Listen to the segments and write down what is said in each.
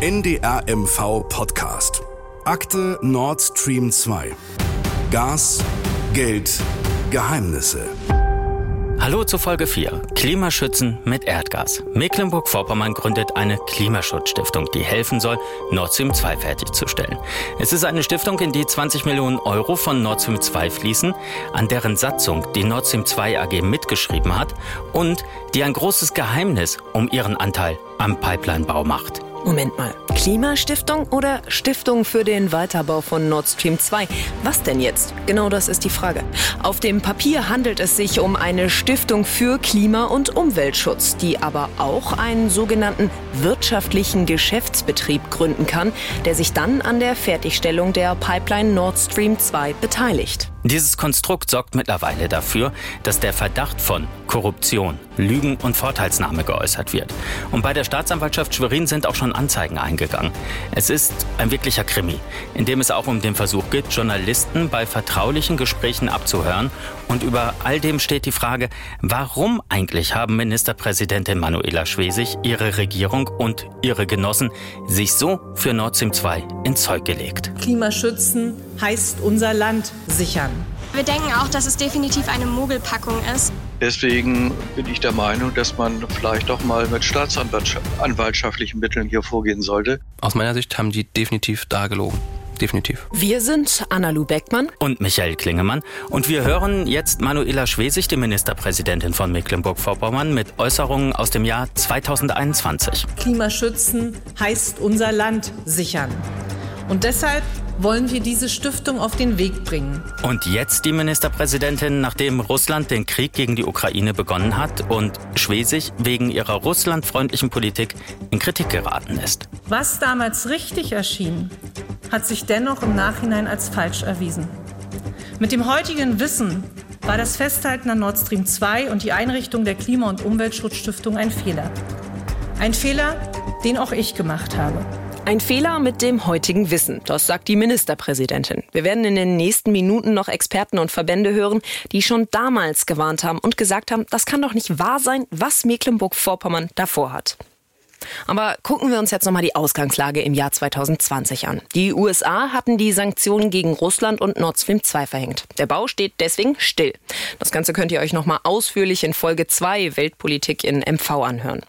NDR Podcast. Akte Nord Stream 2. Gas, Geld, Geheimnisse. Hallo zu Folge 4. Klimaschützen mit Erdgas. Mecklenburg-Vorpommern gründet eine Klimaschutzstiftung, die helfen soll, Nord Stream 2 fertigzustellen. Es ist eine Stiftung, in die 20 Millionen Euro von Nord Stream 2 fließen, an deren Satzung die Nord Stream 2 AG mitgeschrieben hat und die ein großes Geheimnis um ihren Anteil am Pipelinebau macht. Moment mal. Klimastiftung oder Stiftung für den Weiterbau von Nord Stream 2? Was denn jetzt? Genau das ist die Frage. Auf dem Papier handelt es sich um eine Stiftung für Klima- und Umweltschutz, die aber auch einen sogenannten wirtschaftlichen Geschäftsbetrieb gründen kann, der sich dann an der Fertigstellung der Pipeline Nord Stream 2 beteiligt. Dieses Konstrukt sorgt mittlerweile dafür, dass der Verdacht von Korruption, Lügen und Vorteilsnahme geäußert wird. Und bei der Staatsanwaltschaft Schwerin sind auch schon Anzeigen eingegangen. Es ist ein wirklicher Krimi, in dem es auch um den Versuch geht, Journalisten bei vertraulichen Gesprächen abzuhören. Und über all dem steht die Frage, warum eigentlich haben Ministerpräsidentin Manuela Schwesig, ihre Regierung und ihre Genossen sich so für Nord Stream 2 ins Zeug gelegt? Klimaschützen heißt unser Land sichern. Wir denken auch, dass es definitiv eine Mogelpackung ist. Deswegen bin ich der Meinung, dass man vielleicht doch mal mit staatsanwaltschaftlichen Mitteln hier vorgehen sollte. Aus meiner Sicht haben die definitiv da gelogen. Definitiv. Wir sind Anna-Lu Beckmann und Michael Klingemann und wir hören jetzt Manuela Schwesig, die Ministerpräsidentin von Mecklenburg-Vorpommern, mit Äußerungen aus dem Jahr 2021. Klimaschützen heißt unser Land sichern. Und deshalb wollen wir diese Stiftung auf den Weg bringen. Und jetzt die Ministerpräsidentin, nachdem Russland den Krieg gegen die Ukraine begonnen hat und Schwesig wegen ihrer russlandfreundlichen Politik in Kritik geraten ist. Was damals richtig erschien, hat sich dennoch im Nachhinein als falsch erwiesen. Mit dem heutigen Wissen war das Festhalten an Nord Stream 2 und die Einrichtung der Klima- und Umweltschutzstiftung ein Fehler. Ein Fehler, den auch ich gemacht habe. Ein Fehler mit dem heutigen Wissen, das sagt die Ministerpräsidentin. Wir werden in den nächsten Minuten noch Experten und Verbände hören, die schon damals gewarnt haben und gesagt haben, das kann doch nicht wahr sein, was Mecklenburg-Vorpommern davor hat. Aber gucken wir uns jetzt nochmal die Ausgangslage im Jahr 2020 an. Die USA hatten die Sanktionen gegen Russland und Nord Stream 2 verhängt. Der Bau steht deswegen still. Das Ganze könnt ihr euch nochmal ausführlich in Folge 2 Weltpolitik in MV anhören.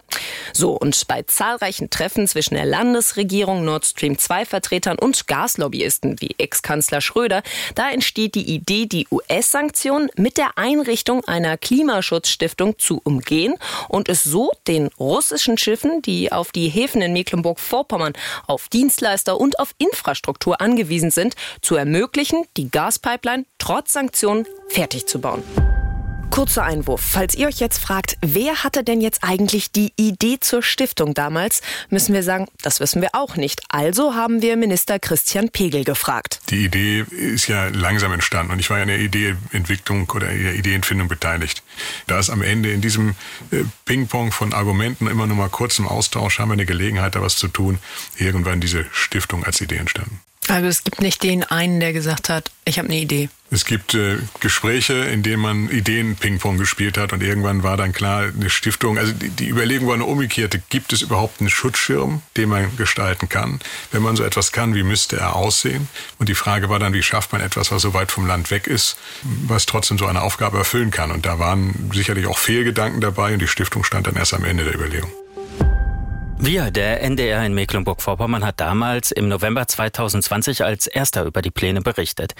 So, und bei zahlreichen Treffen zwischen der Landesregierung, Nord Stream 2 Vertretern und Gaslobbyisten wie Ex-Kanzler Schröder, da entsteht die Idee, die US-Sanktionen mit der Einrichtung einer Klimaschutzstiftung zu umgehen und es so den russischen Schiffen, die auf die Häfen in Mecklenburg-Vorpommern, auf Dienstleister und auf Infrastruktur angewiesen sind, zu ermöglichen, die Gaspipeline trotz Sanktionen fertig zu bauen. Kurzer Einwurf. Falls ihr euch jetzt fragt, wer hatte denn jetzt eigentlich die Idee zur Stiftung damals, müssen wir sagen, das wissen wir auch nicht. Also haben wir Minister Christian Pegel gefragt. Die Idee ist ja langsam entstanden und ich war ja in der Ideeentwicklung oder in der Ideenfindung beteiligt. Da ist am Ende in diesem äh, Ping-Pong von Argumenten immer nur mal kurz im Austausch haben wir eine Gelegenheit, da was zu tun, irgendwann diese Stiftung als Idee entstanden. Also es gibt nicht den einen, der gesagt hat, ich habe eine Idee. Es gibt äh, Gespräche, in denen man Ideen Ping-Pong gespielt hat und irgendwann war dann klar, eine Stiftung, also die, die Überlegung war eine umgekehrte. Gibt es überhaupt einen Schutzschirm, den man gestalten kann? Wenn man so etwas kann, wie müsste er aussehen? Und die Frage war dann, wie schafft man etwas, was so weit vom Land weg ist, was trotzdem so eine Aufgabe erfüllen kann? Und da waren sicherlich auch Fehlgedanken dabei und die Stiftung stand dann erst am Ende der Überlegung. Wir, der NDR in Mecklenburg-Vorpommern, hat damals im November 2020 als erster über die Pläne berichtet.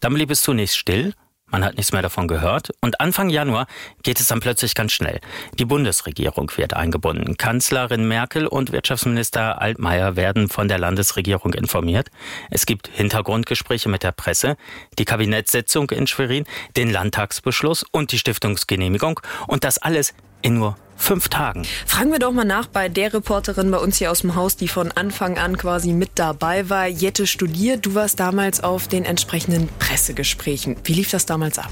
Dann blieb es zunächst still, man hat nichts mehr davon gehört. Und Anfang Januar geht es dann plötzlich ganz schnell. Die Bundesregierung wird eingebunden. Kanzlerin Merkel und Wirtschaftsminister Altmaier werden von der Landesregierung informiert. Es gibt Hintergrundgespräche mit der Presse, die Kabinettssitzung in Schwerin, den Landtagsbeschluss und die Stiftungsgenehmigung. Und das alles in nur fünf Tagen. Fragen wir doch mal nach bei der Reporterin bei uns hier aus dem Haus, die von Anfang an quasi mit dabei war. Jette studiert. Du warst damals auf den entsprechenden Pressegesprächen. Wie lief das damals ab?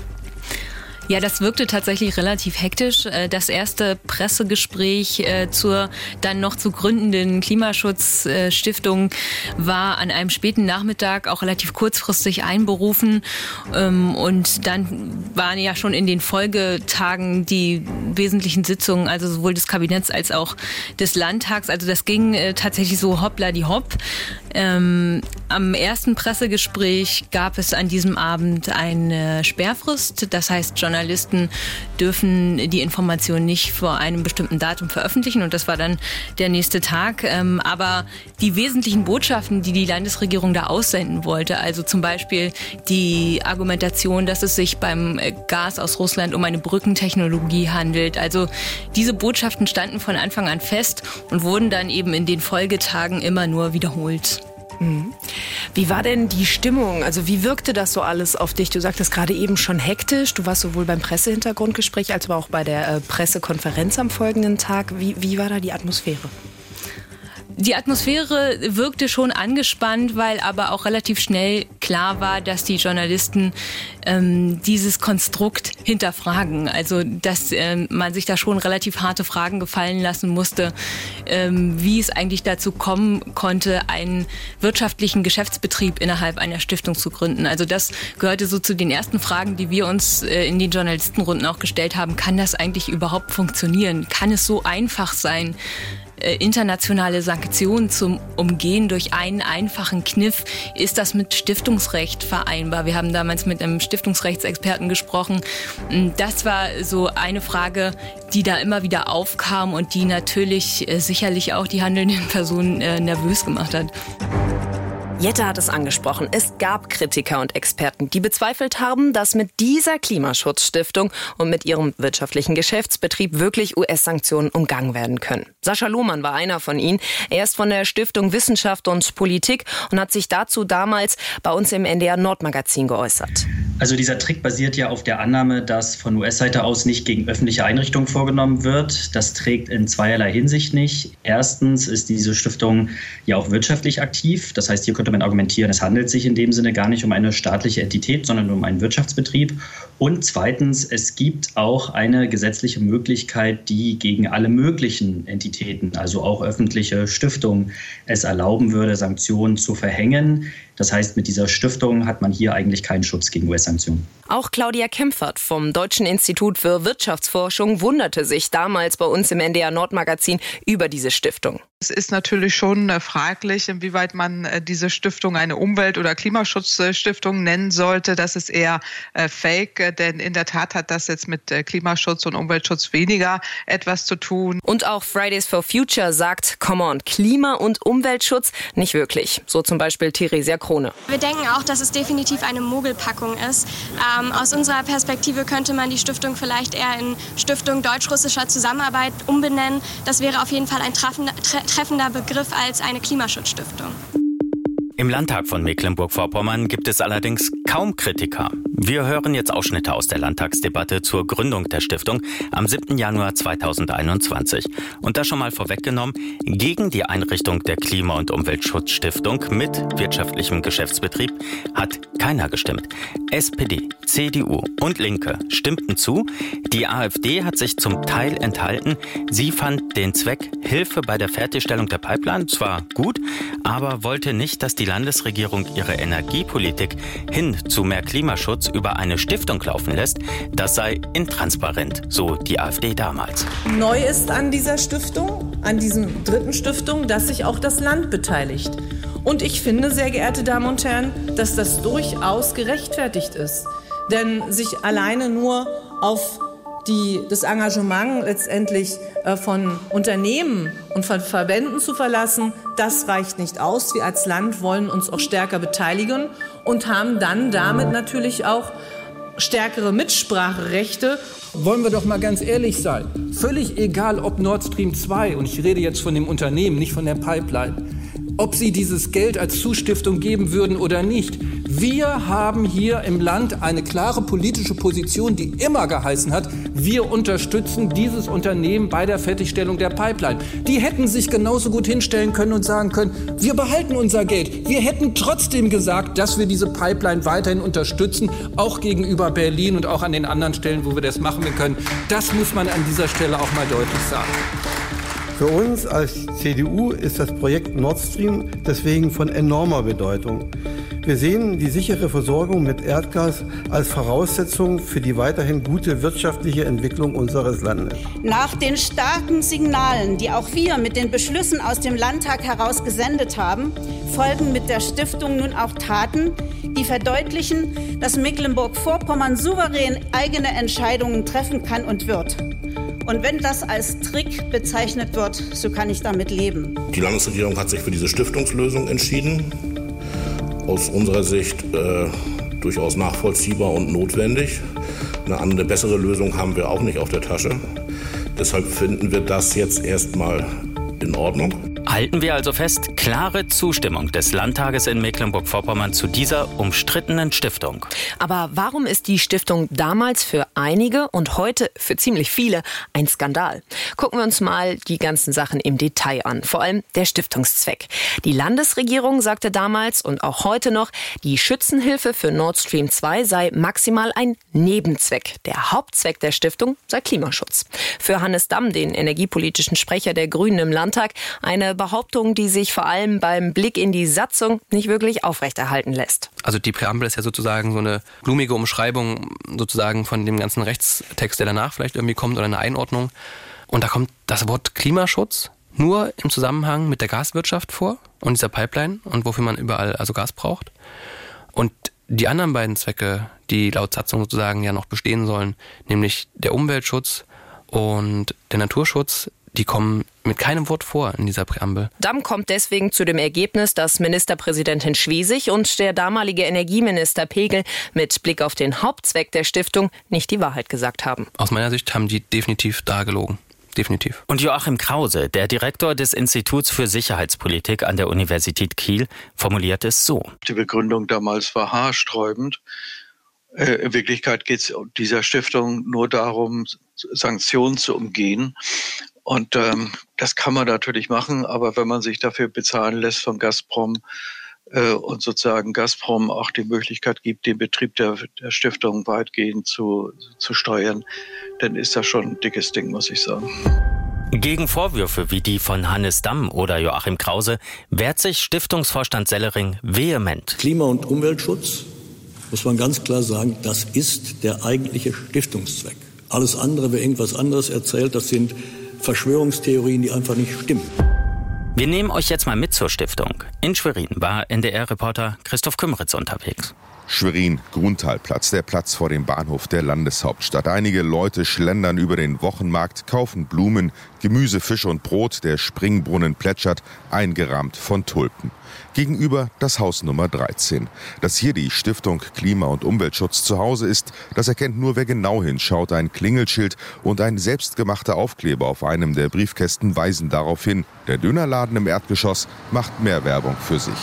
Ja, das wirkte tatsächlich relativ hektisch. Äh, das erste Pressegespräch äh, zur dann noch zu gründenden Klimaschutzstiftung war an einem späten Nachmittag auch relativ kurzfristig einberufen. Ähm, und dann waren ja schon in den Folgetagen die wesentlichen Sitzungen, also sowohl des Kabinetts als auch des Landtags. Also das ging äh, tatsächlich so hoppla die hopp. Ähm, am ersten Pressegespräch gab es an diesem Abend eine Sperrfrist. Das heißt, Journalisten dürfen die Informationen nicht vor einem bestimmten Datum veröffentlichen. Und das war dann der nächste Tag. Ähm, aber die wesentlichen Botschaften, die die Landesregierung da aussenden wollte, also zum Beispiel die Argumentation, dass es sich beim Gas aus Russland um eine Brückentechnologie handelt. Also diese Botschaften standen von Anfang an fest und wurden dann eben in den Folgetagen immer nur wiederholt. Mhm. Wie war denn die Stimmung? Also wie wirkte das so alles auf dich? Du sagtest gerade eben schon hektisch. Du warst sowohl beim Pressehintergrundgespräch als auch bei der äh, Pressekonferenz am folgenden Tag. Wie, wie war da die Atmosphäre? Die Atmosphäre wirkte schon angespannt, weil aber auch relativ schnell klar war, dass die Journalisten ähm, dieses Konstrukt hinterfragen. Also dass ähm, man sich da schon relativ harte Fragen gefallen lassen musste, ähm, wie es eigentlich dazu kommen konnte, einen wirtschaftlichen Geschäftsbetrieb innerhalb einer Stiftung zu gründen. Also das gehörte so zu den ersten Fragen, die wir uns äh, in den Journalistenrunden auch gestellt haben. Kann das eigentlich überhaupt funktionieren? Kann es so einfach sein? Äh, internationale Sanktionen zum Umgehen durch einen einfachen Kniff. Ist das mit Stiftungsrecht vereinbar? Wir haben damals mit einem Stiftungsrechtsexperten gesprochen. Das war so eine Frage, die da immer wieder aufkam und die natürlich äh, sicherlich auch die handelnden Personen äh, nervös gemacht hat. Jette hat es angesprochen. Es gab Kritiker und Experten, die bezweifelt haben, dass mit dieser Klimaschutzstiftung und mit ihrem wirtschaftlichen Geschäftsbetrieb wirklich US-Sanktionen umgangen werden können. Sascha Lohmann war einer von ihnen. Er ist von der Stiftung Wissenschaft und Politik und hat sich dazu damals bei uns im NDR Nordmagazin geäußert. Also dieser Trick basiert ja auf der Annahme, dass von US-Seite aus nicht gegen öffentliche Einrichtungen vorgenommen wird. Das trägt in zweierlei Hinsicht nicht. Erstens ist diese Stiftung ja auch wirtschaftlich aktiv. Das heißt, hier könnte man argumentieren, es handelt sich in dem Sinne gar nicht um eine staatliche Entität, sondern um einen Wirtschaftsbetrieb. Und zweitens, es gibt auch eine gesetzliche Möglichkeit, die gegen alle möglichen Entitäten, also auch öffentliche Stiftungen, es erlauben würde, Sanktionen zu verhängen. Das heißt, mit dieser Stiftung hat man hier eigentlich keinen Schutz gegen US-Sanktionen. Auch Claudia Kempfert vom Deutschen Institut für Wirtschaftsforschung wunderte sich damals bei uns im NDR Nordmagazin über diese Stiftung. Es ist natürlich schon äh, fraglich, inwieweit man äh, diese Stiftung eine Umwelt- oder Klimaschutzstiftung nennen sollte. Das ist eher äh, fake, denn in der Tat hat das jetzt mit Klimaschutz und Umweltschutz weniger etwas zu tun. Und auch Fridays for Future sagt, come on, Klima- und Umweltschutz nicht wirklich. So zum Beispiel Theresia Krone. Wir denken auch, dass es definitiv eine Mogelpackung ist. Ähm, aus unserer Perspektive könnte man die Stiftung vielleicht eher in Stiftung deutsch-russischer Zusammenarbeit umbenennen. Das wäre auf jeden Fall ein treffender, treffender Begriff als eine Klimaschutzstiftung. Im Landtag von Mecklenburg-Vorpommern gibt es allerdings kaum Kritiker. Wir hören jetzt Ausschnitte aus der Landtagsdebatte zur Gründung der Stiftung am 7. Januar 2021. Und das schon mal vorweggenommen, gegen die Einrichtung der Klima- und Umweltschutzstiftung mit wirtschaftlichem Geschäftsbetrieb hat keiner gestimmt. SPD, CDU und Linke stimmten zu. Die AfD hat sich zum Teil enthalten. Sie fand den Zweck Hilfe bei der Fertigstellung der Pipeline zwar gut, aber wollte nicht, dass die Landesregierung ihre Energiepolitik hin zu mehr Klimaschutz über eine Stiftung laufen lässt, das sei intransparent, so die AfD damals. Neu ist an dieser Stiftung, an diesem dritten Stiftung, dass sich auch das Land beteiligt. Und ich finde, sehr geehrte Damen und Herren, dass das durchaus gerechtfertigt ist. Denn sich alleine nur auf die, das Engagement letztendlich äh, von Unternehmen und von Verbänden zu verlassen, das reicht nicht aus. Wir als Land wollen uns auch stärker beteiligen und haben dann damit natürlich auch stärkere Mitspracherechte. Wollen wir doch mal ganz ehrlich sein. Völlig egal, ob Nord Stream 2, und ich rede jetzt von dem Unternehmen, nicht von der Pipeline, ob sie dieses Geld als Zustiftung geben würden oder nicht. Wir haben hier im Land eine klare politische Position, die immer geheißen hat, wir unterstützen dieses Unternehmen bei der Fertigstellung der Pipeline. Die hätten sich genauso gut hinstellen können und sagen können, wir behalten unser Geld. Wir hätten trotzdem gesagt, dass wir diese Pipeline weiterhin unterstützen, auch gegenüber Berlin und auch an den anderen Stellen, wo wir das machen können. Das muss man an dieser Stelle auch mal deutlich sagen. Für uns als CDU ist das Projekt Nord Stream deswegen von enormer Bedeutung. Wir sehen die sichere Versorgung mit Erdgas als Voraussetzung für die weiterhin gute wirtschaftliche Entwicklung unseres Landes. Nach den starken Signalen, die auch wir mit den Beschlüssen aus dem Landtag heraus gesendet haben, folgen mit der Stiftung nun auch Taten, die verdeutlichen, dass Mecklenburg-Vorpommern souverän eigene Entscheidungen treffen kann und wird. Und wenn das als Trick bezeichnet wird, so kann ich damit leben. Die Landesregierung hat sich für diese Stiftungslösung entschieden. Aus unserer Sicht äh, durchaus nachvollziehbar und notwendig. Eine andere, bessere Lösung haben wir auch nicht auf der Tasche. Deshalb finden wir das jetzt erstmal in Ordnung. Halten wir also fest, klare Zustimmung des Landtages in Mecklenburg-Vorpommern zu dieser umstrittenen Stiftung. Aber warum ist die Stiftung damals für einige und heute für ziemlich viele ein Skandal? Gucken wir uns mal die ganzen Sachen im Detail an, vor allem der Stiftungszweck. Die Landesregierung sagte damals und auch heute noch, die Schützenhilfe für Nord Stream 2 sei maximal ein Nebenzweck. Der Hauptzweck der Stiftung sei Klimaschutz. Für Hannes Damm, den energiepolitischen Sprecher der Grünen im Landtag, eine Behauptung, die sich vor allem beim Blick in die Satzung nicht wirklich aufrechterhalten lässt. Also die Präambel ist ja sozusagen so eine blumige Umschreibung sozusagen von dem ganzen Rechtstext, der danach vielleicht irgendwie kommt oder eine Einordnung. Und da kommt das Wort Klimaschutz nur im Zusammenhang mit der Gaswirtschaft vor und dieser Pipeline und wofür man überall also Gas braucht. Und die anderen beiden Zwecke, die laut Satzung sozusagen ja noch bestehen sollen, nämlich der Umweltschutz und der Naturschutz, die kommen mit keinem Wort vor in dieser Präambel. Damm kommt deswegen zu dem Ergebnis, dass Ministerpräsidentin Schwesig und der damalige Energieminister Pegel mit Blick auf den Hauptzweck der Stiftung nicht die Wahrheit gesagt haben. Aus meiner Sicht haben die definitiv da gelogen. Definitiv. Und Joachim Krause, der Direktor des Instituts für Sicherheitspolitik an der Universität Kiel, formuliert es so. Die Begründung damals war haarsträubend. Äh, in Wirklichkeit geht es dieser Stiftung nur darum, Sanktionen zu umgehen. Und ähm, das kann man natürlich machen, aber wenn man sich dafür bezahlen lässt von Gazprom äh, und sozusagen Gazprom auch die Möglichkeit gibt, den Betrieb der, der Stiftung weitgehend zu, zu steuern, dann ist das schon ein dickes Ding, muss ich sagen. Gegen Vorwürfe wie die von Hannes Damm oder Joachim Krause wehrt sich Stiftungsvorstand Sellering vehement. Klima- und Umweltschutz, muss man ganz klar sagen, das ist der eigentliche Stiftungszweck. Alles andere, wer irgendwas anderes erzählt, das sind Verschwörungstheorien, die einfach nicht stimmen. Wir nehmen euch jetzt mal mit zur Stiftung. In Schwerin war NDR-Reporter Christoph Kümmeritz unterwegs. Schwerin, Gruntalplatz, der Platz vor dem Bahnhof der Landeshauptstadt. Einige Leute schlendern über den Wochenmarkt, kaufen Blumen, Gemüse, Fisch und Brot. Der Springbrunnen plätschert, eingerahmt von Tulpen. Gegenüber das Haus Nummer 13. Dass hier die Stiftung Klima- und Umweltschutz zu Hause ist, das erkennt nur wer genau hinschaut. Ein Klingelschild und ein selbstgemachter Aufkleber auf einem der Briefkästen weisen darauf hin. Der Dönerladen im Erdgeschoss macht mehr Werbung für sich.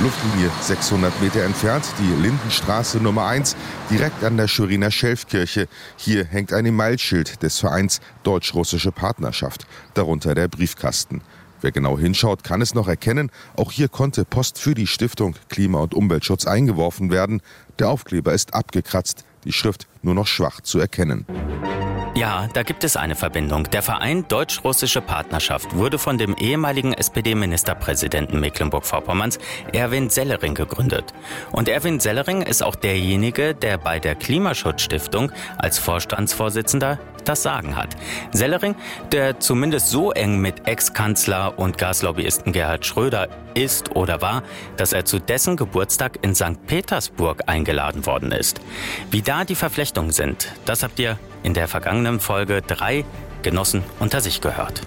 Luftlinie 600 Meter entfernt, die Lindenstraße Nummer 1, direkt an der Schweriner Schelfkirche. Hier hängt ein Emailschild des Vereins Deutsch-Russische Partnerschaft, darunter der Briefkasten. Wer genau hinschaut, kann es noch erkennen. Auch hier konnte Post für die Stiftung Klima- und Umweltschutz eingeworfen werden. Der Aufkleber ist abgekratzt, die Schrift nur noch schwach zu erkennen. Ja, da gibt es eine Verbindung. Der Verein Deutsch-Russische Partnerschaft wurde von dem ehemaligen SPD-Ministerpräsidenten Mecklenburg-Vorpommerns, Erwin Sellering, gegründet. Und Erwin Sellering ist auch derjenige, der bei der Klimaschutzstiftung als Vorstandsvorsitzender das Sagen hat. Sellering, der zumindest so eng mit Ex-Kanzler und Gaslobbyisten Gerhard Schröder ist oder war, dass er zu dessen Geburtstag in St. Petersburg eingeladen worden ist. Wie da die Verflechtungen sind, das habt ihr in der vergangenen Folge drei Genossen unter sich gehört.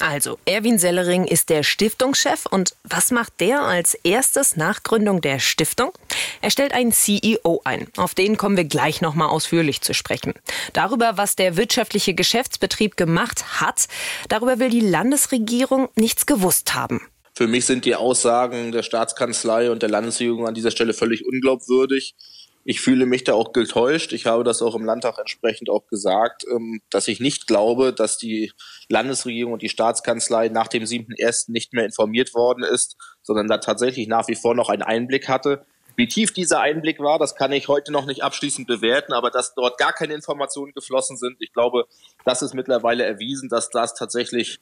Also, Erwin Sellering ist der Stiftungschef und was macht der als erstes nach Gründung der Stiftung? Er stellt einen CEO ein. Auf den kommen wir gleich nochmal ausführlich zu sprechen. Darüber, was der wirtschaftliche Geschäftsbetrieb gemacht hat, darüber will die Landesregierung nichts gewusst haben. Für mich sind die Aussagen der Staatskanzlei und der Landesregierung an dieser Stelle völlig unglaubwürdig. Ich fühle mich da auch getäuscht. Ich habe das auch im Landtag entsprechend auch gesagt, ähm, dass ich nicht glaube, dass die Landesregierung und die Staatskanzlei nach dem 7.1. nicht mehr informiert worden ist, sondern da tatsächlich nach wie vor noch einen Einblick hatte. Wie tief dieser Einblick war, das kann ich heute noch nicht abschließend bewerten, aber dass dort gar keine Informationen geflossen sind, ich glaube, das ist mittlerweile erwiesen, dass das tatsächlich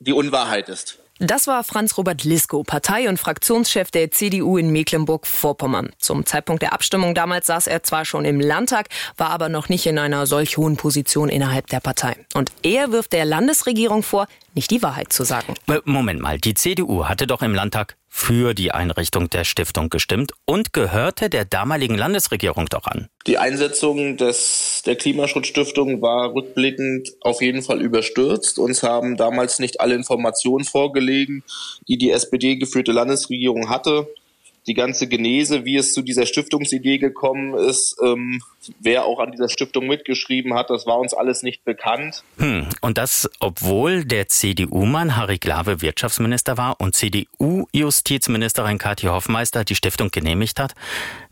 die Unwahrheit ist. Das war Franz-Robert Lisko, Partei- und Fraktionschef der CDU in Mecklenburg-Vorpommern. Zum Zeitpunkt der Abstimmung damals saß er zwar schon im Landtag, war aber noch nicht in einer solch hohen Position innerhalb der Partei. Und er wirft der Landesregierung vor, nicht die Wahrheit zu sagen. Moment mal, die CDU hatte doch im Landtag für die Einrichtung der Stiftung gestimmt und gehörte der damaligen Landesregierung doch an. Die Einsetzung des, der Klimaschutzstiftung war rückblickend auf jeden Fall überstürzt. Uns haben damals nicht alle Informationen vorgelegen, die die SPD geführte Landesregierung hatte die ganze Genese, wie es zu dieser Stiftungsidee gekommen ist, ähm, wer auch an dieser Stiftung mitgeschrieben hat, das war uns alles nicht bekannt. Hm. Und das, obwohl der CDU-Mann Harry Glawe Wirtschaftsminister war und CDU-Justizministerin Kathi Hoffmeister die Stiftung genehmigt hat.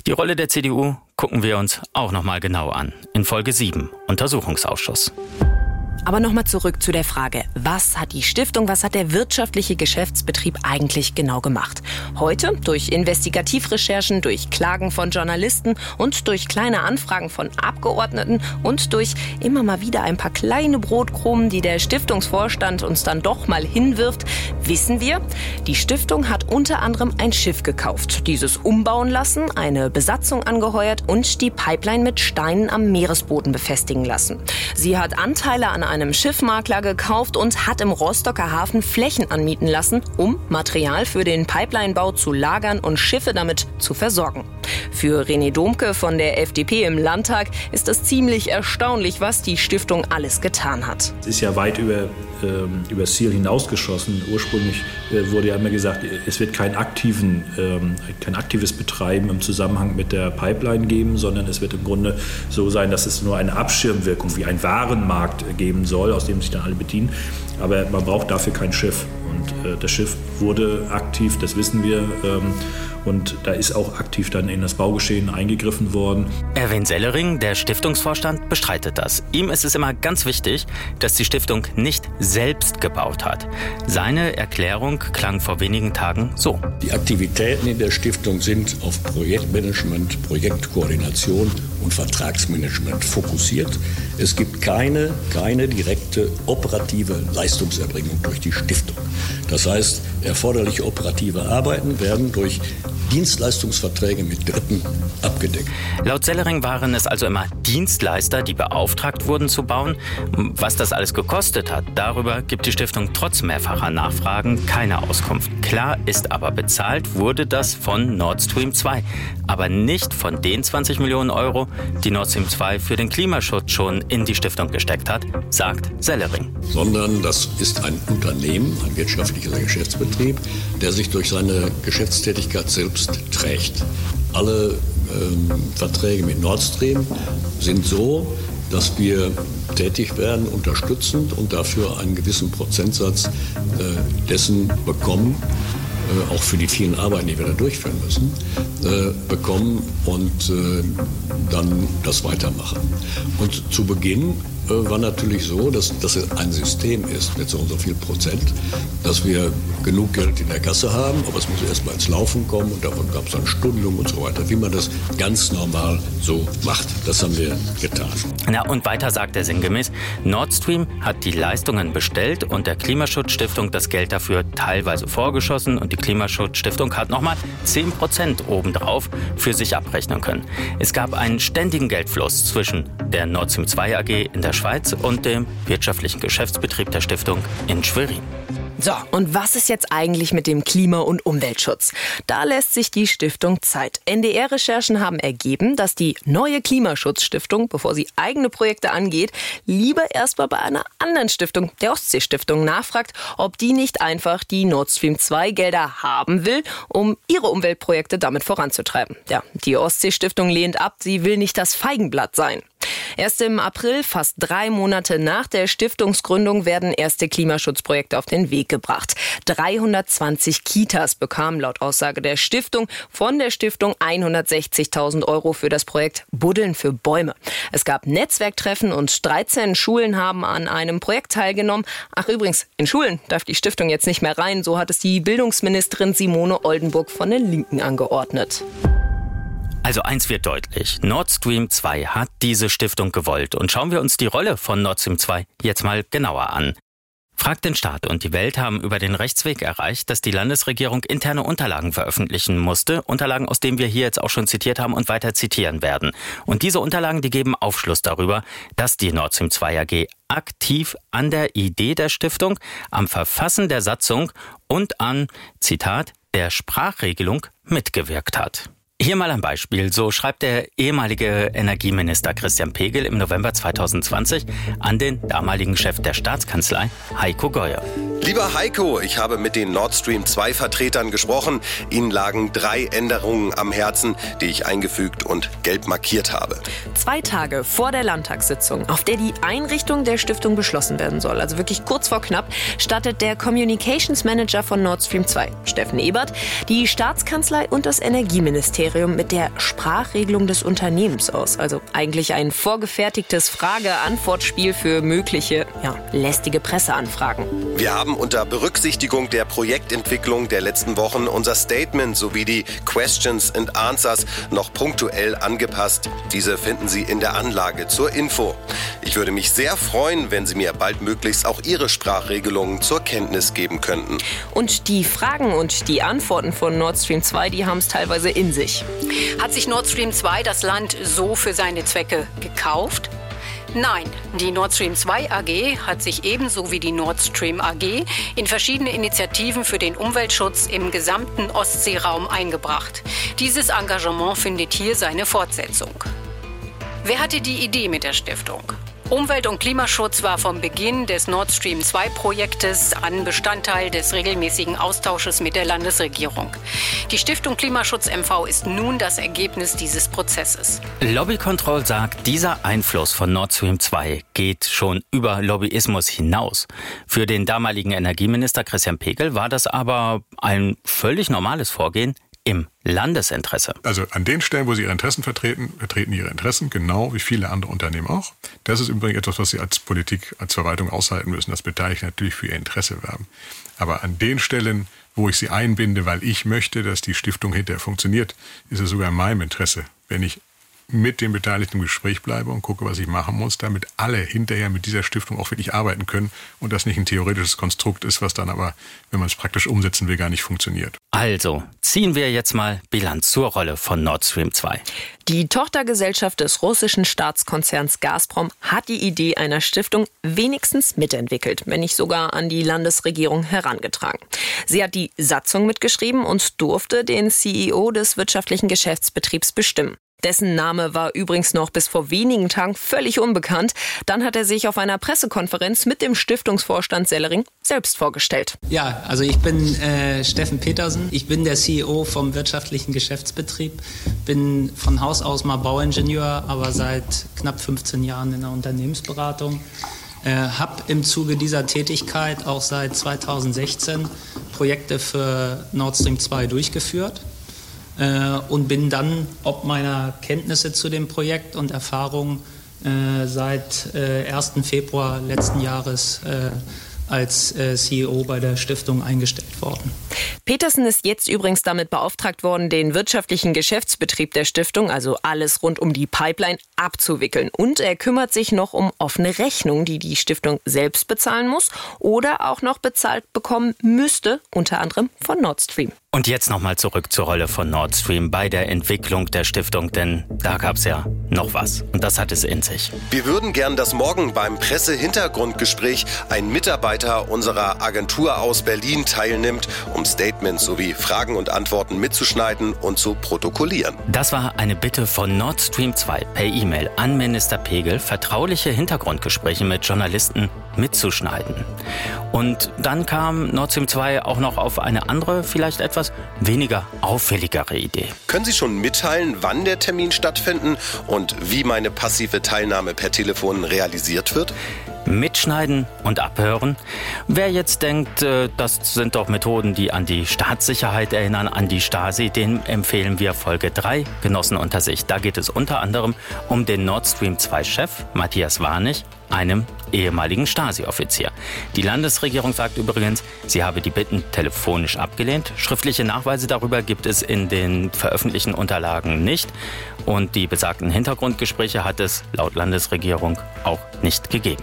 Die Rolle der CDU gucken wir uns auch nochmal genau an. In Folge 7, Untersuchungsausschuss. Aber nochmal zurück zu der Frage, was hat die Stiftung, was hat der wirtschaftliche Geschäftsbetrieb eigentlich genau gemacht? Heute durch Investigativrecherchen, durch Klagen von Journalisten und durch kleine Anfragen von Abgeordneten und durch immer mal wieder ein paar kleine Brotkrumen, die der Stiftungsvorstand uns dann doch mal hinwirft, wissen wir, die Stiftung hat unter anderem ein Schiff gekauft, dieses umbauen lassen, eine Besatzung angeheuert und die Pipeline mit Steinen am Meeresboden befestigen lassen. Sie hat Anteile an einem Schiffmakler gekauft und hat im Rostocker Hafen Flächen anmieten lassen, um Material für den Pipelinebau zu lagern und Schiffe damit zu versorgen. Für René Domke von der FDP im Landtag ist es ziemlich erstaunlich, was die Stiftung alles getan hat. Es ist ja weit über, ähm, über das Ziel hinausgeschossen. Ursprünglich äh, wurde ja immer gesagt, es wird kein, aktiven, ähm, kein aktives Betreiben im Zusammenhang mit der Pipeline geben, sondern es wird im Grunde so sein, dass es nur eine Abschirmwirkung wie ein Warenmarkt geben soll, aus dem sich dann alle bedienen. Aber man braucht dafür kein Schiff. Und äh, das Schiff wurde aktiv, das wissen wir. Ähm, und da ist auch aktiv dann in das Baugeschehen eingegriffen worden. Erwin Sellering, der Stiftungsvorstand, bestreitet das. Ihm ist es immer ganz wichtig, dass die Stiftung nicht selbst gebaut hat. Seine Erklärung klang vor wenigen Tagen so. Die Aktivitäten in der Stiftung sind auf Projektmanagement, Projektkoordination und Vertragsmanagement fokussiert. Es gibt keine, keine direkte operative Leistungserbringung durch die Stiftung. Das heißt, erforderliche operative Arbeiten werden durch Dienstleistungsverträge mit Dritten abgedeckt. Laut Sellering waren es also immer Dienstleister, die beauftragt wurden zu bauen. Was das alles gekostet hat, darüber gibt die Stiftung trotz mehrfacher Nachfragen keine Auskunft. Klar ist aber, bezahlt wurde das von Nord Stream 2, aber nicht von den 20 Millionen Euro, die Nord Stream 2 für den Klimaschutz schon in die Stiftung gesteckt hat, sagt Sellering. Sondern das ist ein Unternehmen, ein wirtschaftlicher Geschäftsbetrieb, der sich durch seine Geschäftstätigkeit selbst trägt. Alle ähm, Verträge mit Nord Stream sind so, dass wir tätig werden, unterstützend und dafür einen gewissen Prozentsatz äh, dessen bekommen, äh, auch für die vielen Arbeiten, die wir da durchführen müssen, äh, bekommen und äh, dann das weitermachen. Und zu Beginn war natürlich so, dass das ein System ist mit so und so viel Prozent, dass wir genug Geld in der Kasse haben, aber es muss erst mal ins Laufen kommen und davon gab es dann Stundung und so weiter, wie man das ganz normal so macht. Das haben wir getan. Na und weiter sagt er sinngemäß, Nord Stream hat die Leistungen bestellt und der Klimaschutzstiftung das Geld dafür teilweise vorgeschossen und die Klimaschutzstiftung hat nochmal 10 Prozent obendrauf für sich abrechnen können. Es gab einen ständigen Geldfluss zwischen der Nord Stream 2 AG in der Schweiz und dem wirtschaftlichen Geschäftsbetrieb der Stiftung in Schwerin. So, und was ist jetzt eigentlich mit dem Klima- und Umweltschutz? Da lässt sich die Stiftung Zeit. NDR-Recherchen haben ergeben, dass die neue Klimaschutzstiftung, bevor sie eigene Projekte angeht, lieber erstmal bei einer anderen Stiftung, der Ostsee-Stiftung, nachfragt, ob die nicht einfach die Nord Stream 2 Gelder haben will, um ihre Umweltprojekte damit voranzutreiben. Ja, die Ostsee-Stiftung lehnt ab, sie will nicht das Feigenblatt sein. Erst im April, fast drei Monate nach der Stiftungsgründung, werden erste Klimaschutzprojekte auf den Weg gebracht. 320 Kitas bekamen laut Aussage der Stiftung von der Stiftung 160.000 Euro für das Projekt Buddeln für Bäume. Es gab Netzwerktreffen und 13 Schulen haben an einem Projekt teilgenommen. Ach übrigens, in Schulen darf die Stiftung jetzt nicht mehr rein. So hat es die Bildungsministerin Simone Oldenburg von den Linken angeordnet. Also eins wird deutlich. Nord Stream 2 hat diese Stiftung gewollt. Und schauen wir uns die Rolle von Nord Stream 2 jetzt mal genauer an. Fragt den Staat und die Welt haben über den Rechtsweg erreicht, dass die Landesregierung interne Unterlagen veröffentlichen musste. Unterlagen, aus denen wir hier jetzt auch schon zitiert haben und weiter zitieren werden. Und diese Unterlagen, die geben Aufschluss darüber, dass die Nord Stream 2 AG aktiv an der Idee der Stiftung, am Verfassen der Satzung und an, Zitat, der Sprachregelung mitgewirkt hat. Hier mal ein Beispiel. So schreibt der ehemalige Energieminister Christian Pegel im November 2020 an den damaligen Chef der Staatskanzlei, Heiko Geuer. Lieber Heiko, ich habe mit den Nord Stream 2 Vertretern gesprochen. Ihnen lagen drei Änderungen am Herzen, die ich eingefügt und gelb markiert habe. Zwei Tage vor der Landtagssitzung, auf der die Einrichtung der Stiftung beschlossen werden soll, also wirklich kurz vor knapp, stattet der Communications Manager von Nord Stream 2, Steffen Ebert, die Staatskanzlei und das Energieministerium Ministerium mit der Sprachregelung des Unternehmens aus. Also eigentlich ein vorgefertigtes Frage-Antwort-Spiel für mögliche, ja, lästige Presseanfragen. Wir haben unter Berücksichtigung der Projektentwicklung der letzten Wochen unser Statement sowie die Questions and Answers noch punktuell angepasst. Diese finden Sie in der Anlage zur Info. Ich würde mich sehr freuen, wenn Sie mir baldmöglichst auch Ihre Sprachregelungen zur Kenntnis geben könnten. Und die Fragen und die Antworten von Nord Stream 2, die haben es teilweise in sich. Hat sich Nord Stream 2 das Land so für seine Zwecke gekauft? Nein, die Nord Stream 2 AG hat sich ebenso wie die Nord Stream AG in verschiedene Initiativen für den Umweltschutz im gesamten Ostseeraum eingebracht. Dieses Engagement findet hier seine Fortsetzung. Wer hatte die Idee mit der Stiftung? Umwelt- und Klimaschutz war vom Beginn des Nord Stream 2 Projektes an Bestandteil des regelmäßigen Austausches mit der Landesregierung. Die Stiftung Klimaschutz MV ist nun das Ergebnis dieses Prozesses. Lobby Control sagt, dieser Einfluss von Nord Stream 2 geht schon über Lobbyismus hinaus. Für den damaligen Energieminister Christian Pegel war das aber ein völlig normales Vorgehen im Landesinteresse. Also an den Stellen, wo sie ihre Interessen vertreten, vertreten ihre Interessen, genau wie viele andere Unternehmen auch. Das ist übrigens etwas, was sie als Politik, als Verwaltung aushalten müssen, dass Beteiligte natürlich für ihr Interesse werben. Aber an den Stellen, wo ich sie einbinde, weil ich möchte, dass die Stiftung hinterher funktioniert, ist es sogar in meinem Interesse, wenn ich mit den Beteiligten im Gespräch bleibe und gucke, was ich machen muss, damit alle hinterher mit dieser Stiftung auch wirklich arbeiten können und das nicht ein theoretisches Konstrukt ist, was dann aber, wenn man es praktisch umsetzen will, gar nicht funktioniert. Also, ziehen wir jetzt mal Bilanz zur Rolle von Nord Stream 2. Die Tochtergesellschaft des russischen Staatskonzerns Gazprom hat die Idee einer Stiftung wenigstens mitentwickelt, wenn nicht sogar an die Landesregierung herangetragen. Sie hat die Satzung mitgeschrieben und durfte den CEO des wirtschaftlichen Geschäftsbetriebs bestimmen. Dessen Name war übrigens noch bis vor wenigen Tagen völlig unbekannt. Dann hat er sich auf einer Pressekonferenz mit dem Stiftungsvorstand Sellering selbst vorgestellt. Ja, also ich bin äh, Steffen Petersen. Ich bin der CEO vom wirtschaftlichen Geschäftsbetrieb. Bin von Haus aus mal Bauingenieur, aber seit knapp 15 Jahren in der Unternehmensberatung. Äh, habe im Zuge dieser Tätigkeit auch seit 2016 Projekte für Nord Stream 2 durchgeführt und bin dann ob meiner Kenntnisse zu dem Projekt und Erfahrungen äh, seit äh, 1. Februar letzten Jahres äh, als äh, CEO bei der Stiftung eingestellt worden. Petersen ist jetzt übrigens damit beauftragt worden, den wirtschaftlichen Geschäftsbetrieb der Stiftung, also alles rund um die Pipeline, abzuwickeln. Und er kümmert sich noch um offene Rechnungen, die die Stiftung selbst bezahlen muss oder auch noch bezahlt bekommen müsste, unter anderem von Nord Stream. Und jetzt nochmal zurück zur Rolle von Nord Stream bei der Entwicklung der Stiftung, denn da gab es ja noch was und das hat es in sich. Wir würden gern, dass morgen beim Pressehintergrundgespräch ein Mitarbeiter unserer Agentur aus Berlin teilnimmt, um Statements sowie Fragen und Antworten mitzuschneiden und zu protokollieren. Das war eine Bitte von Nord Stream 2 per E-Mail an Minister Pegel, vertrauliche Hintergrundgespräche mit Journalisten mitzuschneiden. Und dann kam Nord Stream 2 auch noch auf eine andere, vielleicht etwas weniger auffälligere Idee. Können Sie schon mitteilen, wann der Termin stattfinden und wie meine passive Teilnahme per Telefon realisiert wird? Mitschneiden und abhören. Wer jetzt denkt, äh, das sind doch Methoden, die an die Staatssicherheit erinnern, an die Stasi, den empfehlen wir Folge 3, Genossen unter sich. Da geht es unter anderem um den Nord Stream 2 Chef Matthias Warnig einem ehemaligen Stasi-Offizier. Die Landesregierung sagt übrigens, sie habe die Bitten telefonisch abgelehnt. Schriftliche Nachweise darüber gibt es in den veröffentlichten Unterlagen nicht. Und die besagten Hintergrundgespräche hat es laut Landesregierung auch nicht gegeben.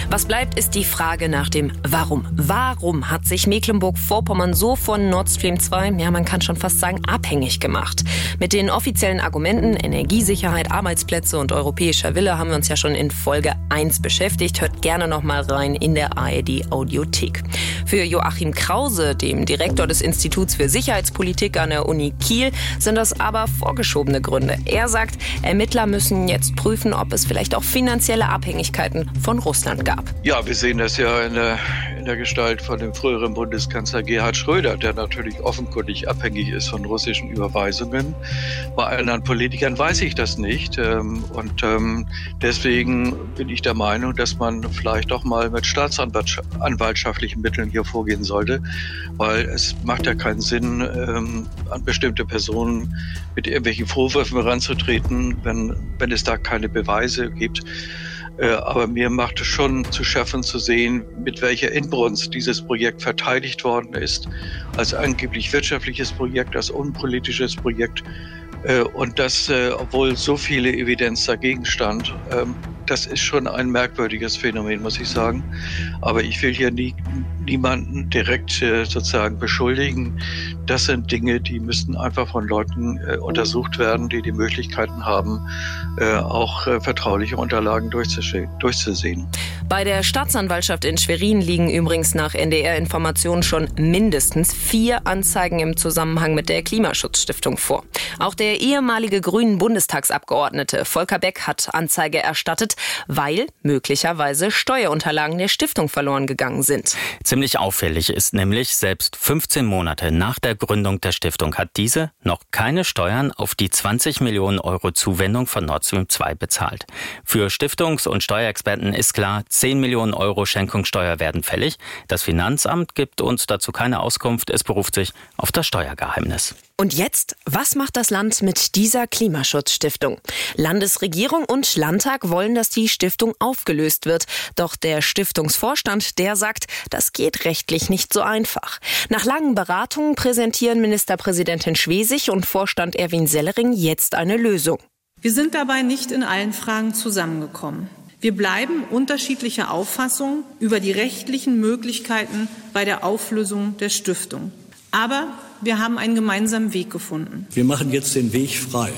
Was bleibt, ist die Frage nach dem Warum. Warum hat sich Mecklenburg-Vorpommern so von Nord Stream 2, ja man kann schon fast sagen, abhängig gemacht? Mit den offiziellen Argumenten Energiesicherheit, Arbeitsplätze und europäischer Wille haben wir uns ja schon in Folge 1 beschäftigt. Hört gerne noch mal rein in der ARD Audiothek. Für Joachim Krause, dem Direktor des Instituts für Sicherheitspolitik an der Uni Kiel, sind das aber vorgeschobene Gründe. Er sagt, Ermittler müssen jetzt prüfen, ob es vielleicht auch finanzielle Abhängigkeiten von Russland gab. Ja, wir sehen das ja in der, in der Gestalt von dem früheren Bundeskanzler Gerhard Schröder, der natürlich offenkundig abhängig ist von russischen Überweisungen. Bei anderen Politikern weiß ich das nicht. Ähm, und ähm, deswegen bin ich der Meinung, dass man vielleicht auch mal mit staatsanwaltschaftlichen Mitteln hier vorgehen sollte, weil es macht ja keinen Sinn, ähm, an bestimmte Personen mit irgendwelchen Vorwürfen ranzutreten, wenn, wenn es da keine Beweise gibt. Äh, aber mir macht es schon zu schaffen zu sehen, mit welcher Inbrunst dieses Projekt verteidigt worden ist, als angeblich wirtschaftliches Projekt, als unpolitisches Projekt. Äh, und das, äh, obwohl so viele Evidenz dagegen stand, ähm, das ist schon ein merkwürdiges Phänomen, muss ich sagen. Aber ich will hier nie, niemanden direkt äh, sozusagen beschuldigen. Das sind Dinge, die müssten einfach von Leuten äh, untersucht werden, die die Möglichkeiten haben, äh, auch äh, vertrauliche Unterlagen durchzusehen. Bei der Staatsanwaltschaft in Schwerin liegen übrigens nach NDR-Informationen schon mindestens vier Anzeigen im Zusammenhang mit der Klimaschutzstiftung vor. Auch der ehemalige grünen Bundestagsabgeordnete Volker Beck hat Anzeige erstattet, weil möglicherweise Steuerunterlagen der Stiftung verloren gegangen sind. Ziemlich auffällig ist nämlich, selbst 15 Monate nach der Gründung der Stiftung hat diese noch keine Steuern auf die 20 Millionen Euro Zuwendung von Nord Stream 2 bezahlt. Für Stiftungs- und Steuerexperten ist klar, 10 Millionen Euro Schenkungssteuer werden fällig. Das Finanzamt gibt uns dazu keine Auskunft. Es beruft sich auf das Steuergeheimnis. Und jetzt, was macht das Land mit dieser Klimaschutzstiftung? Landesregierung und Landtag wollen, dass die Stiftung aufgelöst wird. Doch der Stiftungsvorstand, der sagt, das geht rechtlich nicht so einfach. Nach langen Beratungen präsentieren Ministerpräsidentin Schwesig und Vorstand Erwin Sellering jetzt eine Lösung. Wir sind dabei nicht in allen Fragen zusammengekommen. Wir bleiben unterschiedlicher Auffassung über die rechtlichen Möglichkeiten bei der Auflösung der Stiftung. Aber wir haben einen gemeinsamen Weg gefunden. Wir machen jetzt den Weg frei,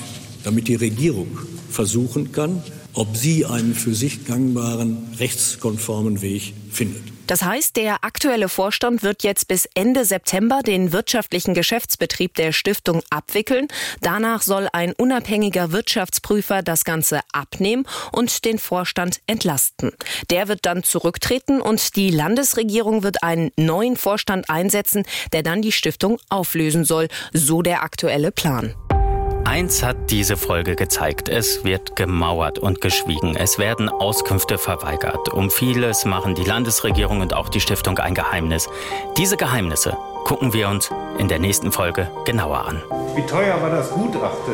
damit die Regierung versuchen kann, ob sie einen für sich gangbaren, rechtskonformen Weg findet. Das heißt, der aktuelle Vorstand wird jetzt bis Ende September den wirtschaftlichen Geschäftsbetrieb der Stiftung abwickeln. Danach soll ein unabhängiger Wirtschaftsprüfer das Ganze abnehmen und den Vorstand entlasten. Der wird dann zurücktreten und die Landesregierung wird einen neuen Vorstand einsetzen, der dann die Stiftung auflösen soll. So der aktuelle Plan. Eins hat diese Folge gezeigt. Es wird gemauert und geschwiegen. Es werden Auskünfte verweigert. Um vieles machen die Landesregierung und auch die Stiftung ein Geheimnis. Diese Geheimnisse gucken wir uns in der nächsten Folge genauer an. Wie teuer war das Gutachten?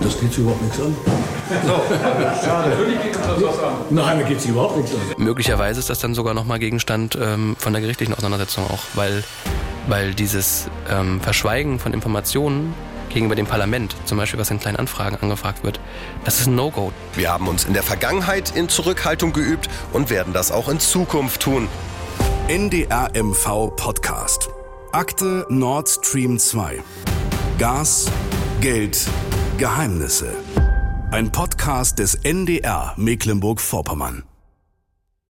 Das geht überhaupt nichts an. So, schade. Nein, mir geht es überhaupt nichts an. Möglicherweise ist das dann sogar nochmal Gegenstand ähm, von der gerichtlichen Auseinandersetzung auch, weil Weil dieses ähm, Verschweigen von Informationen gegenüber dem Parlament, zum Beispiel was in kleinen Anfragen angefragt wird, das ist ein No-Go. Wir haben uns in der Vergangenheit in Zurückhaltung geübt und werden das auch in Zukunft tun. NDR MV Podcast. Akte Nord Stream 2. Gas, Geld, Geheimnisse. Ein Podcast des NDR Mecklenburg-Vorpommern.